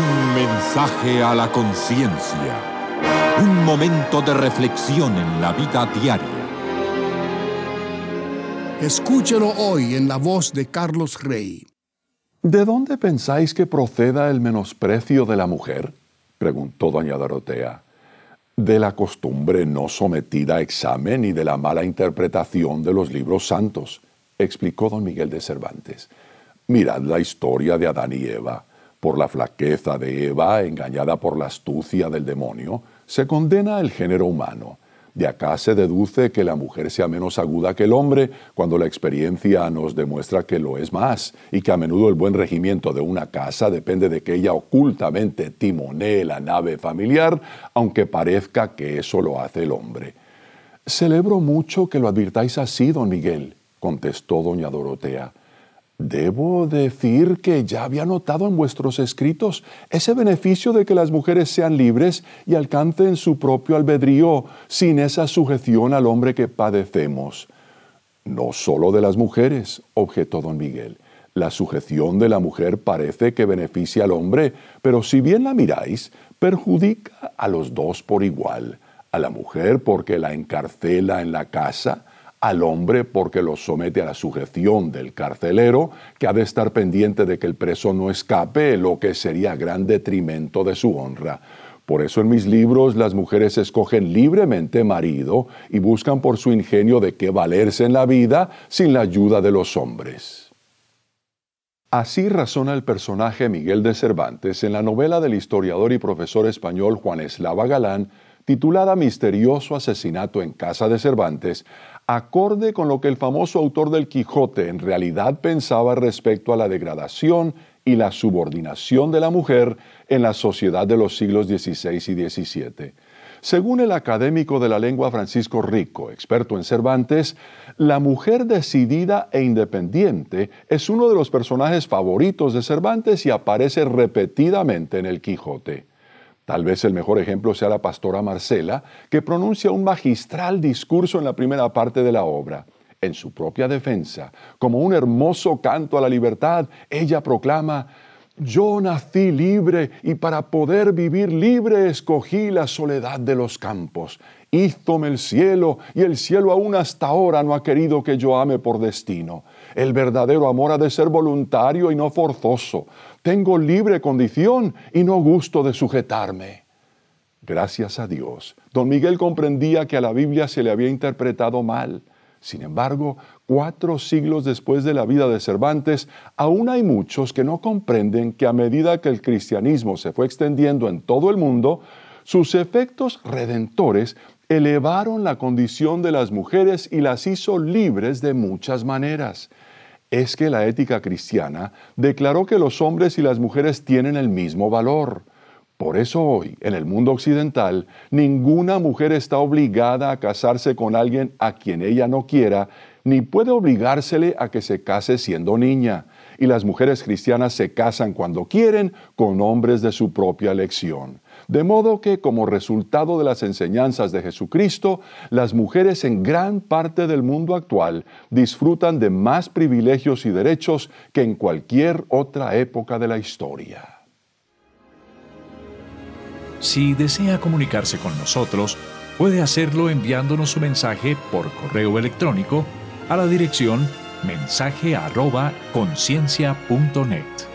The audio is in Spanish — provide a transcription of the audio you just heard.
Un mensaje a la conciencia. Un momento de reflexión en la vida diaria. Escúchelo hoy en la voz de Carlos Rey. ¿De dónde pensáis que proceda el menosprecio de la mujer? preguntó doña Dorotea. De la costumbre no sometida a examen y de la mala interpretación de los libros santos, explicó don Miguel de Cervantes. Mirad la historia de Adán y Eva. Por la flaqueza de Eva, engañada por la astucia del demonio, se condena el género humano. De acá se deduce que la mujer sea menos aguda que el hombre, cuando la experiencia nos demuestra que lo es más, y que a menudo el buen regimiento de una casa depende de que ella ocultamente timonee la nave familiar, aunque parezca que eso lo hace el hombre. Celebro mucho que lo advirtáis así, don Miguel, contestó doña Dorotea. Debo decir que ya había notado en vuestros escritos ese beneficio de que las mujeres sean libres y alcancen su propio albedrío sin esa sujeción al hombre que padecemos. No solo de las mujeres, objetó don Miguel. La sujeción de la mujer parece que beneficia al hombre, pero si bien la miráis, perjudica a los dos por igual. A la mujer porque la encarcela en la casa, al hombre porque lo somete a la sujeción del carcelero, que ha de estar pendiente de que el preso no escape, lo que sería gran detrimento de su honra. Por eso en mis libros las mujeres escogen libremente marido y buscan por su ingenio de qué valerse en la vida sin la ayuda de los hombres. Así razona el personaje Miguel de Cervantes en la novela del historiador y profesor español Juan Eslava Galán, titulada Misterioso asesinato en casa de Cervantes, acorde con lo que el famoso autor del Quijote en realidad pensaba respecto a la degradación y la subordinación de la mujer en la sociedad de los siglos XVI y XVII. Según el académico de la lengua Francisco Rico, experto en Cervantes, la mujer decidida e independiente es uno de los personajes favoritos de Cervantes y aparece repetidamente en el Quijote. Tal vez el mejor ejemplo sea la pastora Marcela, que pronuncia un magistral discurso en la primera parte de la obra. En su propia defensa, como un hermoso canto a la libertad, ella proclama, yo nací libre y para poder vivir libre escogí la soledad de los campos. Hízome el cielo y el cielo aún hasta ahora no ha querido que yo ame por destino. El verdadero amor ha de ser voluntario y no forzoso. Tengo libre condición y no gusto de sujetarme. Gracias a Dios, don Miguel comprendía que a la Biblia se le había interpretado mal. Sin embargo, cuatro siglos después de la vida de Cervantes, aún hay muchos que no comprenden que a medida que el cristianismo se fue extendiendo en todo el mundo, sus efectos redentores elevaron la condición de las mujeres y las hizo libres de muchas maneras es que la ética cristiana declaró que los hombres y las mujeres tienen el mismo valor. Por eso hoy, en el mundo occidental, ninguna mujer está obligada a casarse con alguien a quien ella no quiera, ni puede obligársele a que se case siendo niña. Y las mujeres cristianas se casan cuando quieren con hombres de su propia elección. De modo que, como resultado de las enseñanzas de Jesucristo, las mujeres en gran parte del mundo actual disfrutan de más privilegios y derechos que en cualquier otra época de la historia. Si desea comunicarse con nosotros, puede hacerlo enviándonos su mensaje por correo electrónico a la dirección mensaje conciencia.net.